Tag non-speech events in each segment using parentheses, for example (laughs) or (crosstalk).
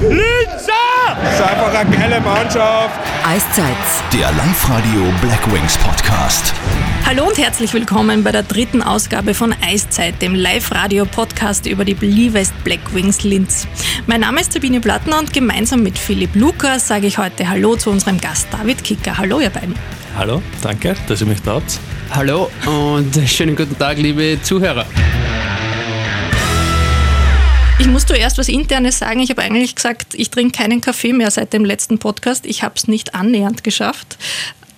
Linzer! Das ist einfach eine geile Mannschaft. Eiszeit. Der Live-Radio Black Wings Podcast. Hallo und herzlich willkommen bei der dritten Ausgabe von Eiszeit, dem Live-Radio-Podcast über die Believest Black Wings Linz. Mein Name ist Sabine Plattner und gemeinsam mit Philipp Lukas sage ich heute Hallo zu unserem Gast David Kicker. Hallo, ihr beiden. Hallo, danke, dass ihr mich da habt. Hallo und schönen guten Tag, liebe Zuhörer. Ich muss zuerst was Internes sagen. Ich habe eigentlich gesagt, ich trinke keinen Kaffee mehr seit dem letzten Podcast. Ich habe es nicht annähernd geschafft.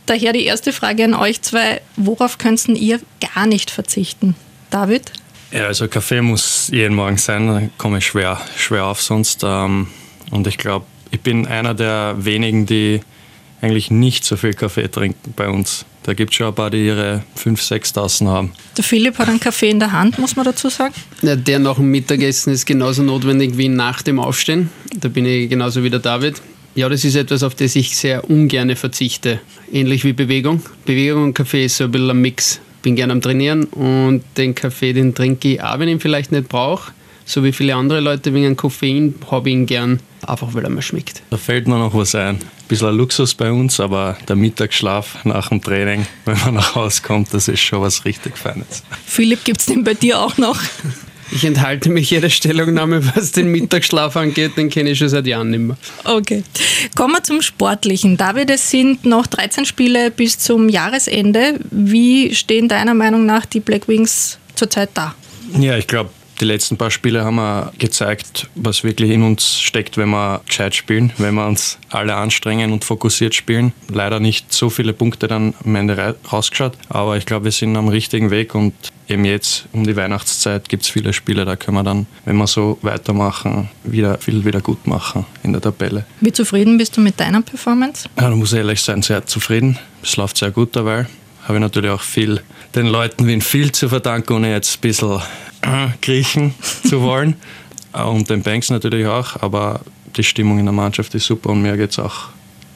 Daher die erste Frage an euch zwei. Worauf könnten ihr gar nicht verzichten? David? Ja, also Kaffee muss jeden Morgen sein, da komme ich schwer, schwer auf sonst. Ähm, und ich glaube, ich bin einer der wenigen, die eigentlich nicht so viel Kaffee trinken bei uns. Da gibt es schon ein paar, die ihre 5.000, 6 Tassen haben. Der Philipp hat einen Kaffee in der Hand, muss man dazu sagen. Ja, der nach dem Mittagessen ist genauso notwendig wie nach dem Aufstehen. Da bin ich genauso wie der David. Ja, das ist etwas, auf das ich sehr ungern verzichte. Ähnlich wie Bewegung. Bewegung und Kaffee ist so ein bisschen ein Mix. Bin gerne am Trainieren und den Kaffee, den trinke ich auch, wenn ich ihn vielleicht nicht brauche. So wie viele andere Leute wegen Koffein habe ich ihn gern, einfach weil er mir schmeckt. Da fällt mir noch was ein. Ein bisschen ein Luxus bei uns, aber der Mittagsschlaf nach dem Training, (laughs) wenn man nach Hause kommt, das ist schon was richtig Feines. Philipp, gibt es den bei dir auch noch? Ich enthalte mich jeder Stellungnahme, was den Mittagsschlaf angeht, den kenne ich schon seit Jahren nicht mehr. Okay. Kommen wir zum Sportlichen. David, es sind noch 13 Spiele bis zum Jahresende. Wie stehen deiner Meinung nach die Black Wings zurzeit da? Ja, ich glaube, die letzten paar Spiele haben wir gezeigt, was wirklich in uns steckt, wenn wir gescheit spielen, wenn wir uns alle anstrengen und fokussiert spielen. Leider nicht so viele Punkte dann am Ende rausgeschaut, aber ich glaube, wir sind am richtigen Weg und eben jetzt um die Weihnachtszeit gibt es viele Spiele, da können wir dann, wenn wir so weitermachen, wieder viel wieder gut machen in der Tabelle. Wie zufrieden bist du mit deiner Performance? Ja, da muss ich ehrlich sein, sehr zufrieden. Es läuft sehr gut dabei. Habe ich natürlich auch viel den Leuten wie viel zu verdanken, ohne jetzt ein bisschen kriechen zu wollen. (laughs) und den Banks natürlich auch, aber die Stimmung in der Mannschaft ist super und mir geht es auch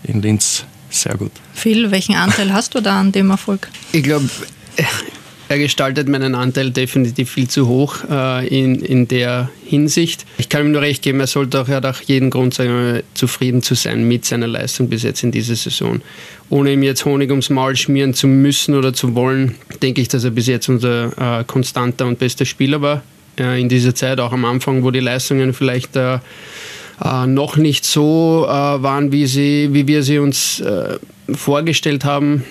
in Linz sehr gut. Phil, welchen Anteil hast du da an dem Erfolg? Ich glaube, er gestaltet meinen Anteil definitiv viel zu hoch äh, in, in der Hinsicht. Ich kann ihm nur recht geben, er sollte auch, er hat auch jeden Grund, sagen zufrieden zu sein mit seiner Leistung bis jetzt in dieser Saison. Ohne ihm jetzt Honig ums Maul schmieren zu müssen oder zu wollen, denke ich, dass er bis jetzt unser äh, konstanter und bester Spieler war äh, in dieser Zeit, auch am Anfang, wo die Leistungen vielleicht äh, äh, noch nicht so äh, waren, wie, sie, wie wir sie uns vorgestellt haben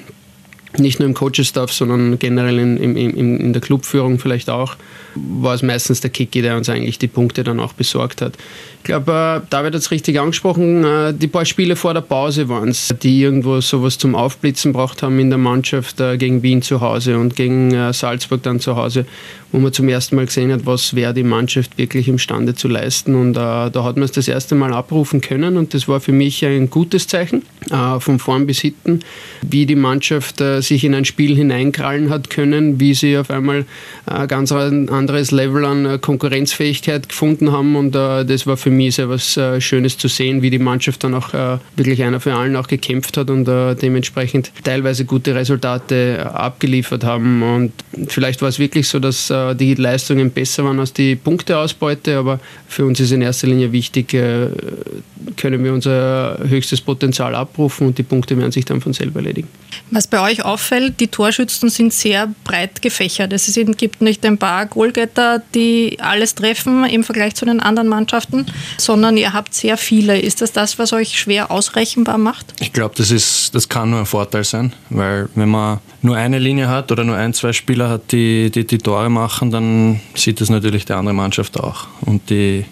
nicht nur im Coaching-Staff, sondern generell in, in, in, der Clubführung vielleicht auch, war es meistens der Kiki, der uns eigentlich die Punkte dann auch besorgt hat. Ich glaube, äh, David hat es richtig angesprochen, äh, die paar Spiele vor der Pause waren es, die irgendwo sowas zum Aufblitzen braucht haben in der Mannschaft äh, gegen Wien zu Hause und gegen äh, Salzburg dann zu Hause, wo man zum ersten Mal gesehen hat, was wäre die Mannschaft wirklich imstande zu leisten. Und äh, da hat man es das erste Mal abrufen können und das war für mich ein gutes Zeichen, äh, von vorn bis hinten, wie die Mannschaft sich in ein Spiel hineinkrallen hat können, wie sie auf einmal ein ganz anderes Level an Konkurrenzfähigkeit gefunden haben und das war für mich sehr was Schönes zu sehen, wie die Mannschaft dann auch wirklich einer für allen auch gekämpft hat und dementsprechend teilweise gute Resultate abgeliefert haben und vielleicht war es wirklich so, dass die Leistungen besser waren als die Punkteausbeute, aber für uns ist in erster Linie wichtig, können wir unser höchstes Potenzial abrufen und die Punkte werden sich dann von selber erledigen. Was bei euch auffällt, die Torschützen sind sehr breit gefächert. Es gibt nicht ein paar Goalgetter, die alles treffen im Vergleich zu den anderen Mannschaften, sondern ihr habt sehr viele. Ist das das, was euch schwer ausrechenbar macht? Ich glaube, das, das kann nur ein Vorteil sein, weil wenn man nur eine Linie hat oder nur ein, zwei Spieler hat, die die, die Tore machen, dann sieht das natürlich die andere Mannschaft auch. Und die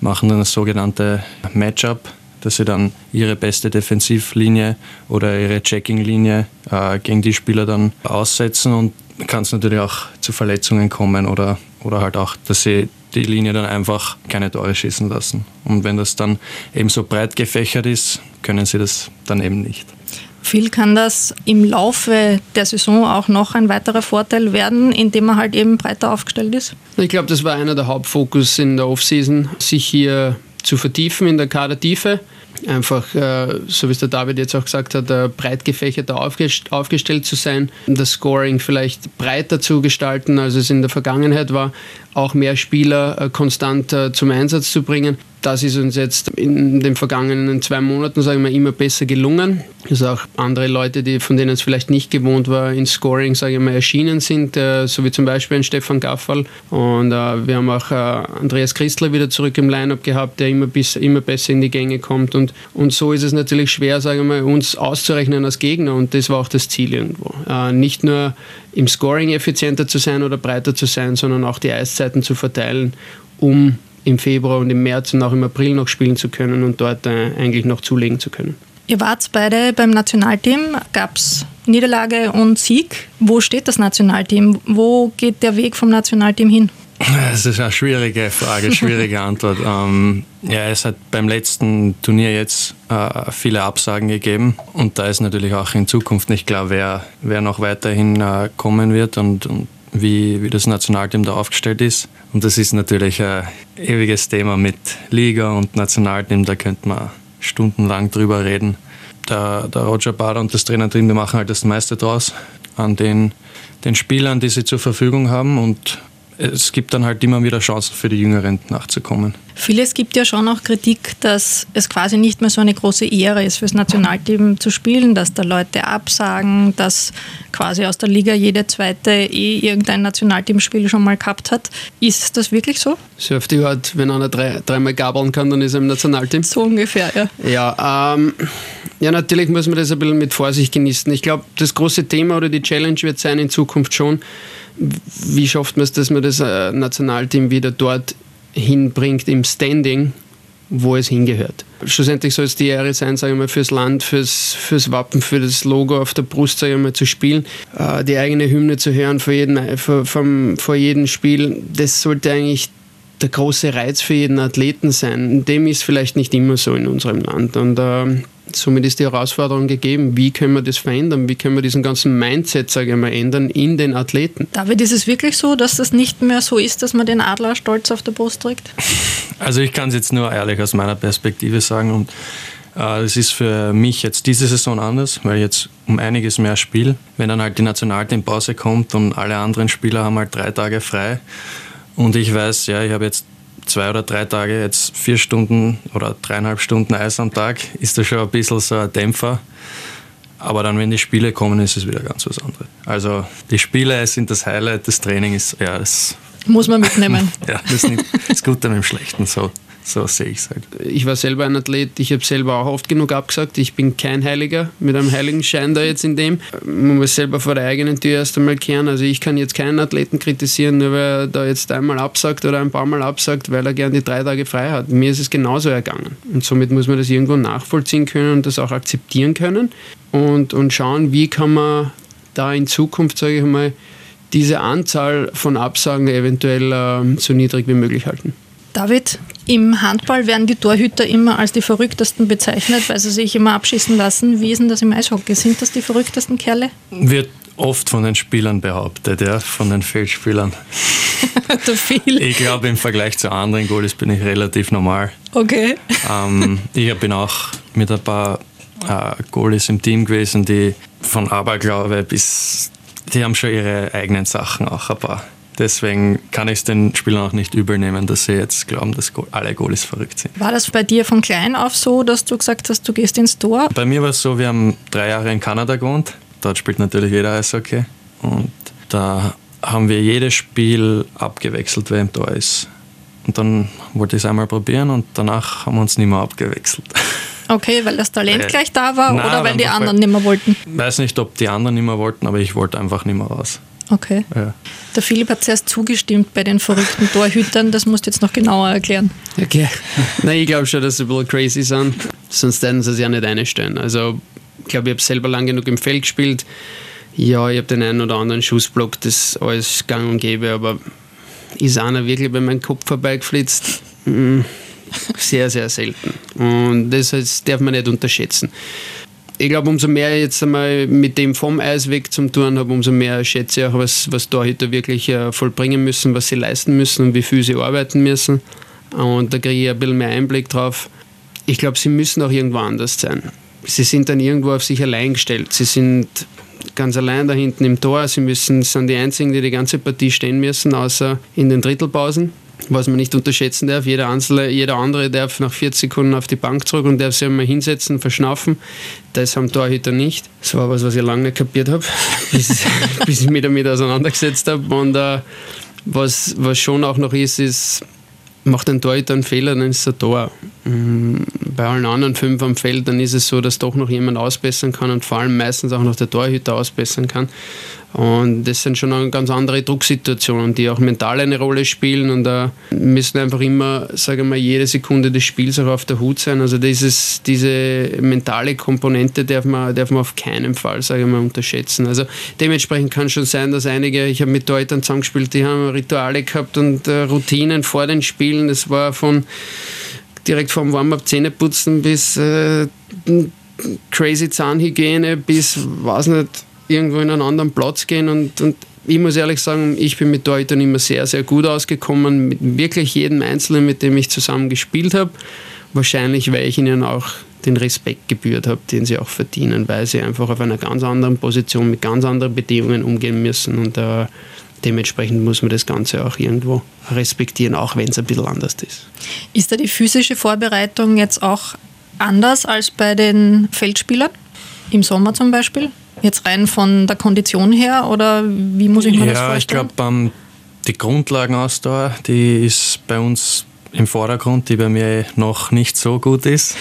machen dann das sogenannte Matchup dass sie dann ihre beste Defensivlinie oder ihre Checking-Linie äh, gegen die Spieler dann aussetzen und kann es natürlich auch zu Verletzungen kommen oder, oder halt auch, dass sie die Linie dann einfach keine Tore schießen lassen. Und wenn das dann eben so breit gefächert ist, können sie das dann eben nicht. Viel kann das im Laufe der Saison auch noch ein weiterer Vorteil werden, indem man halt eben breiter aufgestellt ist? Ich glaube, das war einer der Hauptfokus in der Offseason, sich hier zu vertiefen in der Kadertiefe. Einfach, äh, so wie es der David jetzt auch gesagt hat, äh, breit gefächerter aufgestellt zu sein, das Scoring vielleicht breiter zu gestalten, als es in der Vergangenheit war, auch mehr Spieler äh, konstant zum Einsatz zu bringen. das ist uns jetzt in den vergangenen zwei Monaten, sagen wir, immer besser gelungen. Dass auch andere Leute, die, von denen es vielleicht nicht gewohnt war, in Scoring, sage ich erschienen sind, äh, so wie zum Beispiel ein Stefan Gaffal. Und äh, wir haben auch äh, Andreas Christler wieder zurück im Line-Up gehabt, der immer, bis, immer besser in die Gänge kommt. Und, und so ist es natürlich schwer, sagen wir uns auszurechnen als Gegner. Und das war auch das Ziel irgendwo. Äh, nicht nur im Scoring effizienter zu sein oder breiter zu sein, sondern auch die Eiszeiten zu verteilen, um im Februar und im März und auch im April noch spielen zu können und dort äh, eigentlich noch zulegen zu können. Ihr wart beide beim Nationalteam, gab es Niederlage und Sieg. Wo steht das Nationalteam? Wo geht der Weg vom Nationalteam hin? Das ist eine schwierige Frage, schwierige (laughs) Antwort. Ähm, ja, es hat beim letzten Turnier jetzt äh, viele Absagen gegeben und da ist natürlich auch in Zukunft nicht klar, wer, wer noch weiterhin äh, kommen wird und, und wie, wie das Nationalteam da aufgestellt ist. Und das ist natürlich ein ewiges Thema mit Liga und Nationalteam, da könnte man stundenlang drüber reden. Der, der Roger Bader und das Trainerteam, die machen halt das meiste draus an den, den Spielern, die sie zur Verfügung haben und es gibt dann halt immer wieder Chancen für die Jüngeren nachzukommen. Vieles gibt ja schon auch Kritik, dass es quasi nicht mehr so eine große Ehre ist, fürs Nationalteam zu spielen, dass da Leute absagen, dass quasi aus der Liga jede zweite eh irgendein Nationalteamspiel schon mal gehabt hat. Ist das wirklich so? So auf die Art, wenn einer drei, dreimal gabeln kann, dann ist er im Nationalteam. So ungefähr, ja. Ja, ähm, ja, natürlich muss man das ein bisschen mit Vorsicht genießen. Ich glaube, das große Thema oder die Challenge wird sein in Zukunft schon, wie schafft man es, dass man das äh, Nationalteam wieder dort hinbringt im Standing, wo es hingehört. Schlussendlich soll es die Ehre sein, sage ich mal, fürs Land, fürs, fürs Wappen, für das Logo auf der Brust, sage ich mal, zu spielen, äh, die eigene Hymne zu hören vor jedem, vor, vom, vor jedem Spiel. Das sollte eigentlich der große Reiz für jeden Athleten sein. Dem ist vielleicht nicht immer so in unserem Land. Und äh, somit ist die Herausforderung gegeben, wie können wir das verändern, wie können wir diesen ganzen Mindset, sage ich mal, ändern in den Athleten. David, ist es wirklich so, dass das nicht mehr so ist, dass man den Adler stolz auf der Brust trägt? Also ich kann es jetzt nur ehrlich aus meiner Perspektive sagen und äh, es ist für mich jetzt diese Saison anders, weil ich jetzt um einiges mehr spiele. Wenn dann halt die Nationalteampause kommt und alle anderen Spieler haben halt drei Tage frei und ich weiß, ja, ich habe jetzt zwei oder drei Tage jetzt vier Stunden oder dreieinhalb Stunden Eis am Tag, ist das schon ein bisschen so ein Dämpfer. Aber dann, wenn die Spiele kommen, ist es wieder ganz was anderes. Also die Spiele sind das Highlight, das Training ist, ja, das muss man mitnehmen. (laughs) ja, das ist das Gute mit dem Schlechten so. So sehe ich es halt. Ich war selber ein Athlet, ich habe selber auch oft genug abgesagt. Ich bin kein Heiliger mit einem Heiligenschein da jetzt in dem. Man muss selber vor der eigenen Tür erst einmal kehren. Also ich kann jetzt keinen Athleten kritisieren, nur weil er da jetzt einmal absagt oder ein paar Mal absagt, weil er gern die drei Tage frei hat. Mir ist es genauso ergangen. Und somit muss man das irgendwo nachvollziehen können und das auch akzeptieren können und, und schauen, wie kann man da in Zukunft, sage ich mal, diese Anzahl von Absagen eventuell äh, so niedrig wie möglich halten. David, im Handball werden die Torhüter immer als die verrücktesten bezeichnet, weil sie sich immer abschießen lassen. Wie ist denn das im Eishockey? Sind das die verrücktesten Kerle? Wird oft von den Spielern behauptet, ja, von den Feldspielern. (laughs) viel. Ich glaube, im Vergleich zu anderen Goalies bin ich relativ normal. Okay. Ähm, ich bin auch mit ein paar äh, Goalies im Team gewesen, die von Aberglaube bis, die haben schon ihre eigenen Sachen auch ein paar. Deswegen kann ich es den Spielern auch nicht übel nehmen, dass sie jetzt glauben, dass alle Goalies verrückt sind. War das bei dir von klein auf so, dass du gesagt hast, du gehst ins Tor? Bei mir war es so, wir haben drei Jahre in Kanada gewohnt. Dort spielt natürlich jeder Eishockey. Und da haben wir jedes Spiel abgewechselt, wer im Tor ist. Und dann wollte ich es einmal probieren und danach haben wir uns nicht mehr abgewechselt. (laughs) Okay, weil das Talent äh, gleich da war nein, oder weil die anderen nicht mehr wollten? Ich weiß nicht, ob die anderen nicht mehr wollten, aber ich wollte einfach nicht mehr raus. Okay. Ja. Der Philipp hat zuerst zugestimmt bei den verrückten Torhütern, das musst du jetzt noch genauer erklären. Okay. (laughs) Nein, ich glaube schon, dass sie ein bisschen crazy sind, sonst werden sie es ja nicht einstellen. Also, ich glaube, ich habe selber lang genug im Feld gespielt. Ja, ich habe den einen oder anderen Schussblock, das alles gang und gäbe, aber ist einer wirklich bei meinem Kopf vorbeigeflitzt? (laughs) Sehr, sehr selten. Und das darf man nicht unterschätzen ich glaube, umso mehr ich jetzt einmal mit dem vom Eis weg zum Touren habe, umso mehr schätze ich auch, was, was Torhüter wirklich äh, vollbringen müssen, was sie leisten müssen und wie viel sie arbeiten müssen. Und da kriege ich ein bisschen mehr Einblick drauf. Ich glaube, sie müssen auch irgendwo anders sein. Sie sind dann irgendwo auf sich allein gestellt. Sie sind ganz allein da hinten im Tor. Sie müssen, sind die Einzigen, die die ganze Partie stehen müssen, außer in den Drittelpausen. Was man nicht unterschätzen darf. Jeder, Einzelne, jeder andere darf nach 40 Sekunden auf die Bank zurück und darf sich einmal hinsetzen, verschnaufen. Das haben Torhüter nicht. Das war was, was ich lange nicht kapiert habe, (laughs) bis, (laughs) bis ich mich damit auseinandergesetzt habe. Und äh, was, was schon auch noch ist, ist, macht ein Torhüter einen Fehler, dann ist ein Tor. Bei allen anderen fünf am Feld, dann ist es so, dass doch noch jemand ausbessern kann und vor allem meistens auch noch der Torhüter ausbessern kann. Und das sind schon ganz andere Drucksituationen, die auch mental eine Rolle spielen und da müssen einfach immer, sagen wir jede Sekunde des Spiels auch auf der Hut sein. Also dieses, diese mentale Komponente darf man, darf man auf keinen Fall, sage mal, unterschätzen. Also dementsprechend kann schon sein, dass einige, ich habe mit Deutern zusammengespielt, die haben Rituale gehabt und äh, Routinen vor den Spielen. Das war von direkt vom Warm-up Zähneputzen bis äh, crazy Zahnhygiene bis, weiß nicht, irgendwo in einen anderen Platz gehen und, und ich muss ehrlich sagen, ich bin mit Torhütern immer sehr, sehr gut ausgekommen, mit wirklich jedem Einzelnen, mit dem ich zusammen gespielt habe. Wahrscheinlich, weil ich ihnen auch den Respekt gebührt habe, den sie auch verdienen, weil sie einfach auf einer ganz anderen Position mit ganz anderen Bedingungen umgehen müssen und äh, dementsprechend muss man das Ganze auch irgendwo respektieren, auch wenn es ein bisschen anders ist. Ist da die physische Vorbereitung jetzt auch anders als bei den Feldspielern? Im Sommer zum Beispiel? Jetzt rein von der Kondition her oder wie muss ich mir ja, das vorstellen? Ja, ich glaube, ähm, die Grundlagenausdauer, die ist bei uns im Vordergrund, die bei mir noch nicht so gut ist.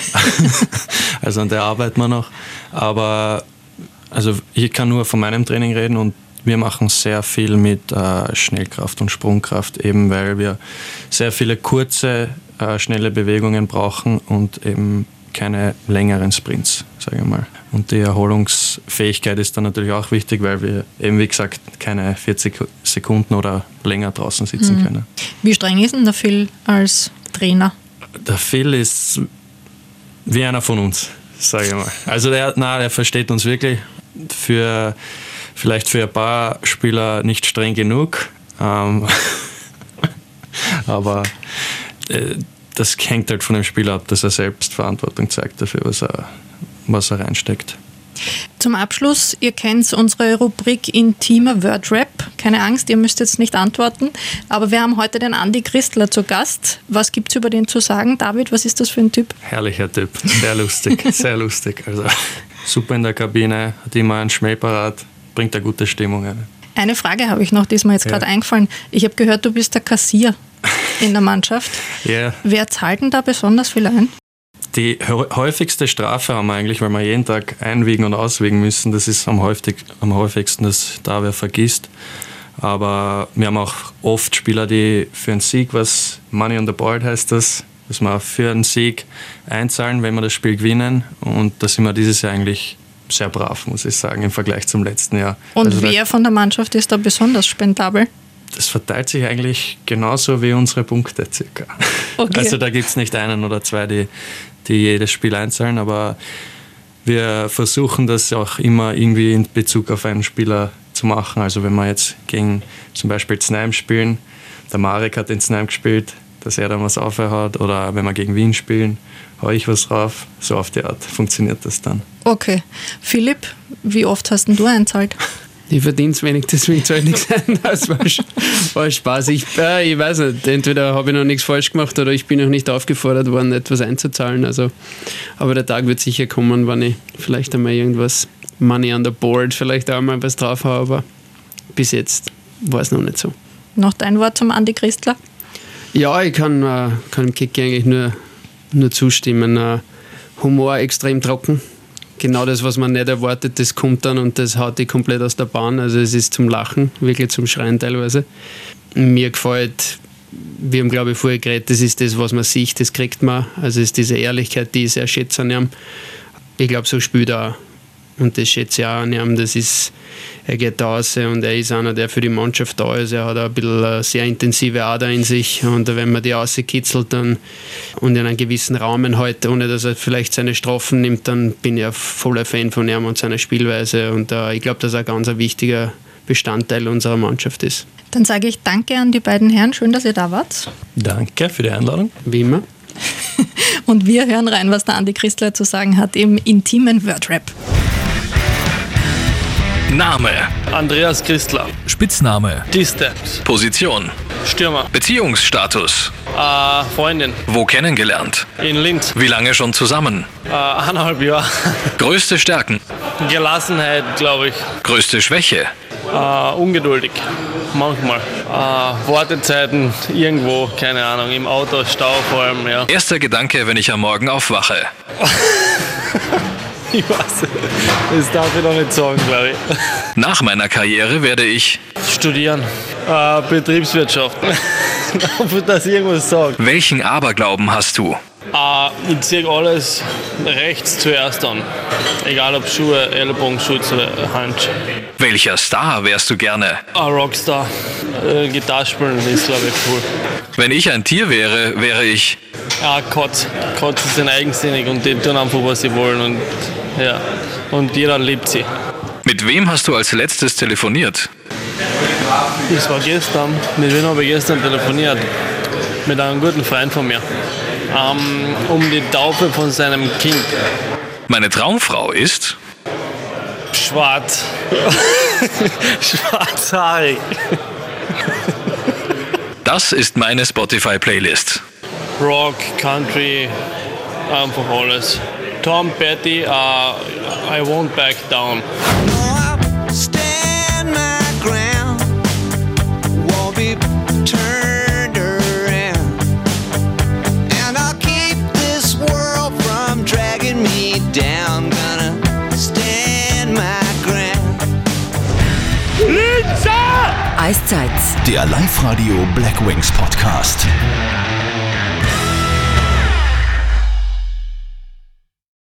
(laughs) also an der arbeiten wir noch. Aber also ich kann nur von meinem Training reden und wir machen sehr viel mit äh, Schnellkraft und Sprungkraft, eben weil wir sehr viele kurze, äh, schnelle Bewegungen brauchen und eben keine längeren Sprints, sage ich mal. Und die Erholungsfähigkeit ist dann natürlich auch wichtig, weil wir eben, wie gesagt, keine 40 Sekunden oder länger draußen sitzen mhm. können. Wie streng ist denn der Phil als Trainer? Der Phil ist wie einer von uns, sage ich mal. Also der, na, der versteht uns wirklich. Für, vielleicht für ein paar Spieler nicht streng genug. Ähm, (laughs) aber äh, das hängt halt von dem Spieler ab, dass er selbst Verantwortung zeigt dafür, was er, was er reinsteckt. Zum Abschluss, ihr kennt unsere Rubrik Intimer Wordrap. Keine Angst, ihr müsst jetzt nicht antworten. Aber wir haben heute den Andi Christler zu Gast. Was gibt es über den zu sagen? David, was ist das für ein Typ? Herrlicher Typ, sehr lustig, sehr lustig. Also (laughs) super in der Kabine, hat immer einen Schmäh parat, bringt eine gute Stimmung rein. Eine Frage habe ich noch, die ist mir jetzt ja. gerade eingefallen. Ich habe gehört, du bist der Kassier in der Mannschaft. (laughs) Ja. Wer zahlt denn da besonders viel ein? Die häufigste Strafe haben wir eigentlich, weil wir jeden Tag einwiegen und auswiegen müssen. Das ist am, häufig, am häufigsten, dass da wer vergisst. Aber wir haben auch oft Spieler, die für einen Sieg, was Money on the Board heißt das, dass wir für einen Sieg einzahlen, wenn wir das Spiel gewinnen. Und da sind wir dieses Jahr eigentlich sehr brav, muss ich sagen, im Vergleich zum letzten Jahr. Und also wer von der Mannschaft ist da besonders spendabel? Das verteilt sich eigentlich genauso wie unsere Punkte circa. Okay. Also da gibt es nicht einen oder zwei, die, die jedes Spiel einzahlen, aber wir versuchen das auch immer irgendwie in Bezug auf einen Spieler zu machen. Also wenn wir jetzt gegen zum Beispiel Znaim spielen, der Marek hat den Znaim gespielt, dass er dann was aufhört oder wenn wir gegen Wien spielen, haue ich was drauf. So auf die Art funktioniert das dann. Okay. Philipp, wie oft hast du einzahlt? Ich verdiene es wenig, deswegen soll ich nichts sein. (laughs) Das war, war Spaß. Ich, äh, ich weiß nicht, entweder habe ich noch nichts falsch gemacht oder ich bin noch nicht aufgefordert worden, etwas einzuzahlen. Also, aber der Tag wird sicher kommen, wenn ich vielleicht einmal irgendwas Money on the Board, vielleicht auch mal was drauf habe, aber bis jetzt war es noch nicht so. Noch dein Wort zum Andi Christler? Ja, ich kann, äh, kann Kick eigentlich nur, nur zustimmen. Äh, Humor extrem trocken genau das, was man nicht erwartet, das kommt dann und das haut die komplett aus der Bahn. Also es ist zum Lachen, wirklich zum Schreien teilweise. Mir gefällt, wir haben glaube ich vorher geredet, das ist das, was man sieht, das kriegt man. Also es ist diese Ehrlichkeit, die ich sehr schätze an ihm. Ich glaube, so spielt er und das schätze ich auch an ihm. Das ist, er geht da raus und er ist einer, der für die Mannschaft da ist. Er hat ein bisschen eine sehr intensive Ader in sich und wenn man die rauskitzelt dann und in einem gewissen Rahmen halt, ohne dass er vielleicht seine Strafen nimmt, dann bin ich ein voller Fan von ihm und seiner Spielweise und uh, ich glaube, dass er ein ganz wichtiger Bestandteil unserer Mannschaft ist. Dann sage ich danke an die beiden Herren. Schön, dass ihr da wart. Danke für die Einladung. Wie immer. (laughs) und wir hören rein, was der Andi Christler zu sagen hat im intimen Wordrap. Name, Andreas Christler. Spitzname, Distant. Position, Stürmer. Beziehungsstatus, Äh, Freundin. wo kennengelernt, In Linz. wie lange schon zusammen, Äh, eineinhalb Jahre. (laughs) größte Stärken, Gelassenheit, glaube ich. größte Schwäche, Äh, ungeduldig. Manchmal. Äh, Wartezeiten irgendwo, keine Ahnung, im Auto, Stau vor allem, ja. erster Gedanke, wenn ich am Morgen aufwache, (laughs) (laughs) Ich weiß. Das darf ich noch nicht sagen, glaube ich. nach meiner Karriere werde ich, Studieren. Äh, Betriebswirtschaft. (laughs) Ob das irgendwas sagt. welchen Aberglauben hast du? Äh, ich ziehe alles rechts zuerst an. Egal ob Schuhe, Ellbogenschutz oder Hand. Welcher Star wärst du gerne? Ein Rockstar. Äh, Gitarre spielen ist, glaube ich, cool. Wenn ich ein Tier wäre, wäre ich, Ja, Kotz. Kotz sind eigensinnig und die tun einfach, was sie wollen. Und, ja. und jeder liebt sie. mit wem hast du als letztes telefoniert? Das war gestern. Mit wem habe ich gestern telefoniert? Mit einem guten Freund von mir. Ähm, um die Taufe von seinem Kind. Meine Traumfrau ist, Schwarz. (laughs) Schwarzhaarig. das ist meine Spotify-Playlist. Rock, Country, einfach alles. Tom Petty, uh, I won't back down. Eiszeit. Der Live-Radio Black Wings Podcast.